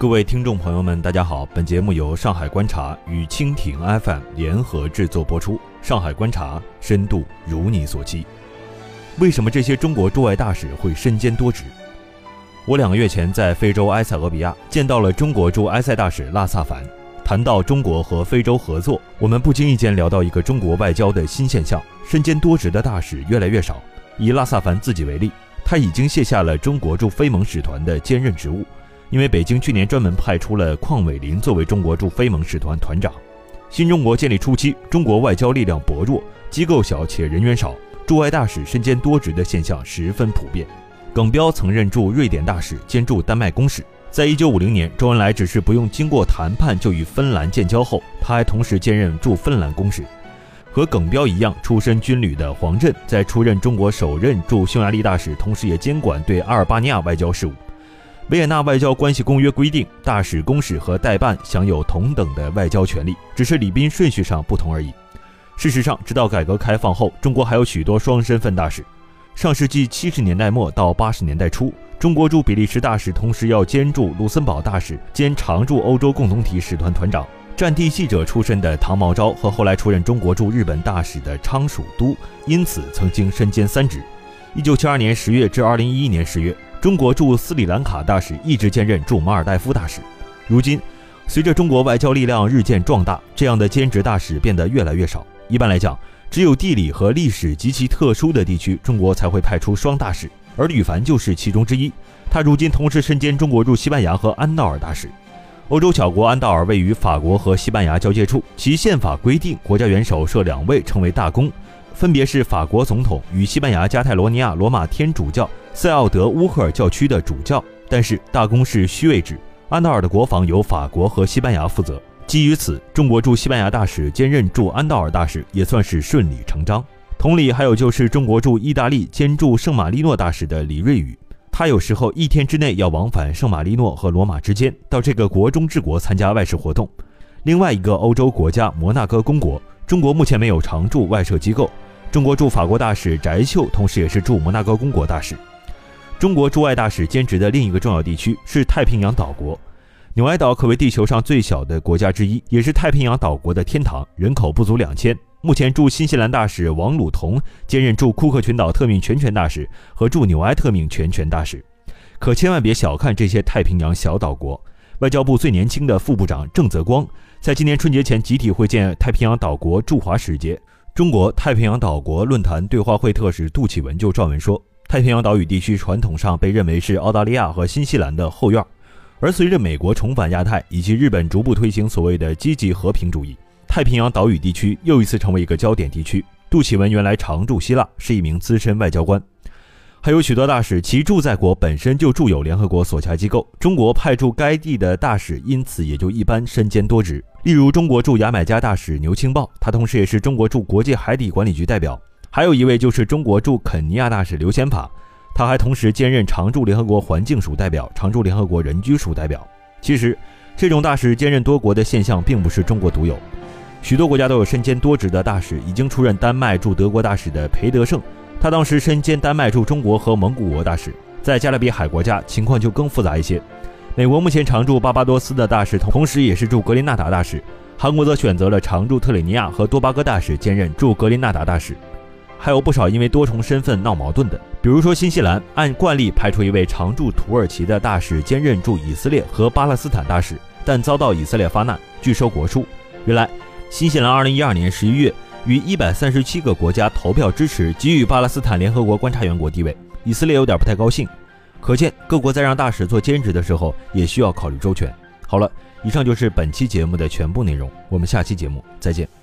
各位听众朋友们，大家好！本节目由上海观察与蜻蜓 FM 联合制作播出。上海观察，深度如你所期。为什么这些中国驻外大使会身兼多职？我两个月前在非洲埃塞俄比亚见到了中国驻埃塞大使拉萨凡。谈到中国和非洲合作，我们不经意间聊到一个中国外交的新现象：身兼多职的大使越来越少。以拉萨凡自己为例，他已经卸下了中国驻非盟使团的兼任职务。因为北京去年专门派出了邝伟林作为中国驻非盟使团团长。新中国建立初期，中国外交力量薄弱，机构小且人员少，驻外大使身兼多职的现象十分普遍。耿彪曾任驻瑞典大使兼驻丹麦公使。在一九五零年，周恩来只是不用经过谈判就与芬兰建交后，他还同时兼任驻芬兰公使。和耿彪一样出身军旅的黄镇，在出任中国首任驻匈牙利大使，同时也监管对阿尔巴尼亚外交事务。维也纳外交关系公约规定，大使、公使和代办享有同等的外交权利，只是礼宾顺序上不同而已。事实上，直到改革开放后，中国还有许多双身份大使。上世纪七十年代末到八十年代初，中国驻比利时大使同时要兼驻卢森堡大使兼常驻欧洲共同体使团团长。战地记者出身的唐毛昭和后来出任中国驻日本大使的昌蜀都，因此曾经身兼三职。一九七二年十月至二零一一年十月。中国驻斯里兰卡大使一直兼任驻马尔代夫大使。如今，随着中国外交力量日渐壮大，这样的兼职大使变得越来越少。一般来讲，只有地理和历史极其特殊的地区，中国才会派出双大使，而吕凡就是其中之一。他如今同时身兼中国驻西班牙和安道尔大使。欧洲小国安道尔位于法国和西班牙交界处，其宪法规定国家元首设两位称为大公。分别是法国总统与西班牙加泰罗尼亚罗马天主教塞奥德乌赫尔教区的主教，但是大公是虚位制。安道尔的国防由法国和西班牙负责。基于此，中国驻西班牙大使兼任驻安道尔大使也算是顺理成章。同理，还有就是中国驻意大利兼驻圣马力诺大使的李瑞宇，他有时候一天之内要往返圣马力诺和罗马之间，到这个国中治国参加外事活动。另外一个欧洲国家摩纳哥公国，中国目前没有常驻外设机构。中国驻法国大使翟秀，同时也是驻摩纳哥公国大使。中国驻外大使兼职的另一个重要地区是太平洋岛国。纽埃岛可谓地球上最小的国家之一，也是太平洋岛国的天堂，人口不足两千。目前驻新西兰大使王鲁彤兼任驻库克群岛特命全权大使和驻纽埃特命全权大使。可千万别小看这些太平洋小岛国。外交部最年轻的副部长郑泽光，在今年春节前集体会见太平洋岛国驻华使节。中国太平洋岛国论坛对话会特使杜启文就撰文说，太平洋岛屿地区传统上被认为是澳大利亚和新西兰的后院，而随着美国重返亚太以及日本逐步推行所谓的积极和平主义，太平洋岛屿地区又一次成为一个焦点地区。杜启文原来常驻希腊，是一名资深外交官。还有许多大使，其驻在国本身就驻有联合国所辖机构，中国派驻该地的大使因此也就一般身兼多职。例如，中国驻牙买加大使牛青豹，他同时也是中国驻国际海底管理局代表；还有一位就是中国驻肯尼亚大使刘先法，他还同时兼任常驻联合国环境署代表、常驻联合国人居署代表。其实，这种大使兼任多国的现象并不是中国独有，许多国家都有身兼多职的大使。已经出任丹麦驻德国大使的裴德胜。他当时身兼丹麦驻中国和蒙古国大使，在加勒比海国家情况就更复杂一些。美国目前常驻巴巴多斯的大使，同时也是驻格林纳达大使。韩国则选择了常驻特里尼亚和多巴哥大使兼任驻格林纳达大使。还有不少因为多重身份闹矛盾的，比如说新西兰按惯例派出一位常驻土耳其的大使兼任驻以色列和巴勒斯坦大使，但遭到以色列发难拒收国书。原来，新西兰2012年11月。与一百三十七个国家投票支持给予巴勒斯坦联合国观察员国地位，以色列有点不太高兴。可见各国在让大使做兼职的时候，也需要考虑周全。好了，以上就是本期节目的全部内容，我们下期节目再见。